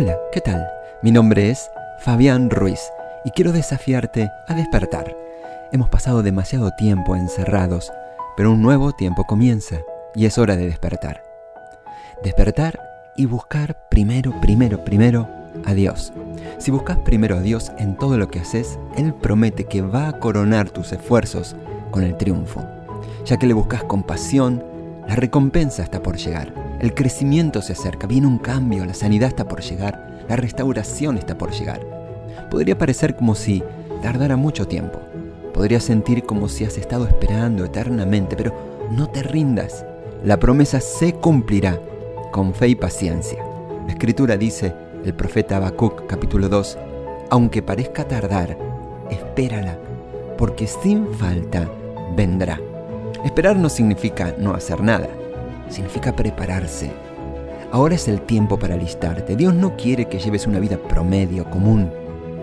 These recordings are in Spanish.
Hola, ¿qué tal? Mi nombre es Fabián Ruiz y quiero desafiarte a despertar. Hemos pasado demasiado tiempo encerrados, pero un nuevo tiempo comienza y es hora de despertar. Despertar y buscar primero, primero, primero a Dios. Si buscas primero a Dios en todo lo que haces, Él promete que va a coronar tus esfuerzos con el triunfo. Ya que le buscas con pasión, la recompensa está por llegar. El crecimiento se acerca, viene un cambio, la sanidad está por llegar, la restauración está por llegar. Podría parecer como si tardara mucho tiempo. Podría sentir como si has estado esperando eternamente, pero no te rindas. La promesa se cumplirá con fe y paciencia. La escritura dice, el profeta Habacuc capítulo 2, aunque parezca tardar, espérala, porque sin falta vendrá. Esperar no significa no hacer nada, significa prepararse. Ahora es el tiempo para alistarte. Dios no quiere que lleves una vida promedio, común.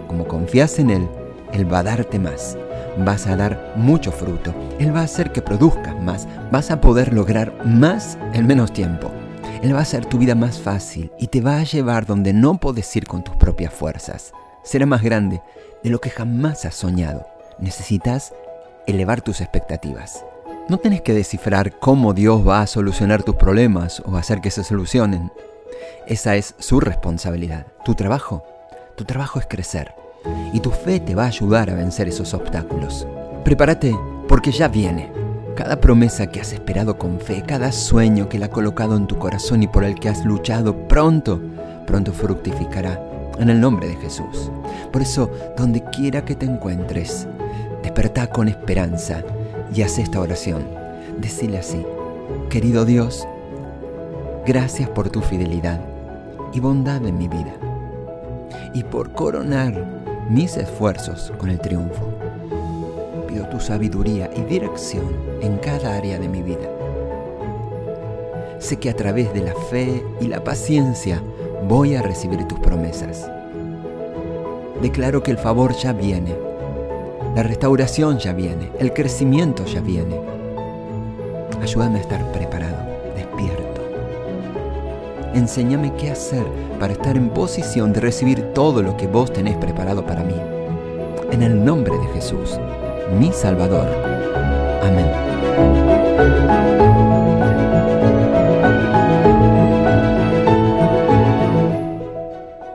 Como confías en Él, Él va a darte más. Vas a dar mucho fruto. Él va a hacer que produzcas más. Vas a poder lograr más en menos tiempo. Él va a hacer tu vida más fácil y te va a llevar donde no puedes ir con tus propias fuerzas. Será más grande de lo que jamás has soñado. Necesitas elevar tus expectativas. No tenés que descifrar cómo Dios va a solucionar tus problemas o hacer que se solucionen. Esa es su responsabilidad. Tu trabajo, tu trabajo es crecer. Y tu fe te va a ayudar a vencer esos obstáculos. Prepárate porque ya viene. Cada promesa que has esperado con fe, cada sueño que Él ha colocado en tu corazón y por el que has luchado, pronto, pronto fructificará en el nombre de Jesús. Por eso, donde quiera que te encuentres, despertá con esperanza y haz esta oración. Decile así, querido Dios, gracias por tu fidelidad y bondad en mi vida y por coronar mis esfuerzos con el triunfo. Pido tu sabiduría y dirección en cada área de mi vida. Sé que a través de la fe y la paciencia voy a recibir tus promesas. Declaro que el favor ya viene la restauración ya viene, el crecimiento ya viene. Ayúdame a estar preparado, despierto. Enséñame qué hacer para estar en posición de recibir todo lo que vos tenés preparado para mí. En el nombre de Jesús, mi Salvador. Amén.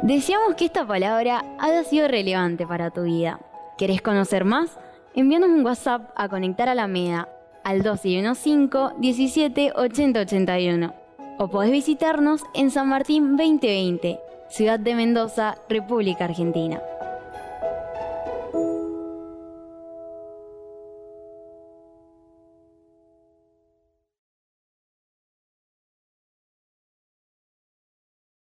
Deseamos que esta palabra haya sido relevante para tu vida. ¿Querés conocer más? Envíanos un WhatsApp a Conectar a la MEDA al 215 17 80 81 o podés visitarnos en San Martín 2020, Ciudad de Mendoza, República Argentina.